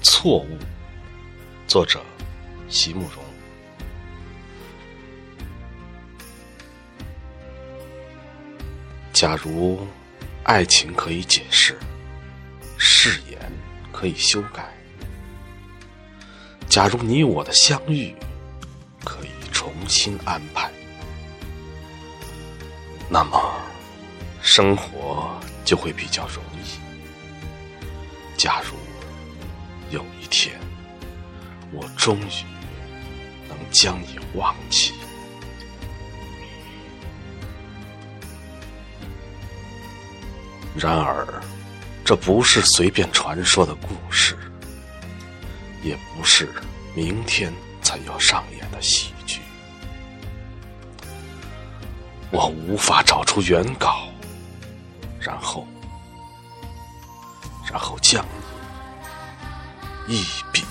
错误，作者席慕容。假如爱情可以解释，誓言可以修改，假如你我的相遇可以重新安排，那么生活就会比较容易。假如。有一天，我终于能将你忘记。然而，这不是随便传说的故事，也不是明天才要上演的喜剧。我无法找出原稿，然后，然后将你。一笔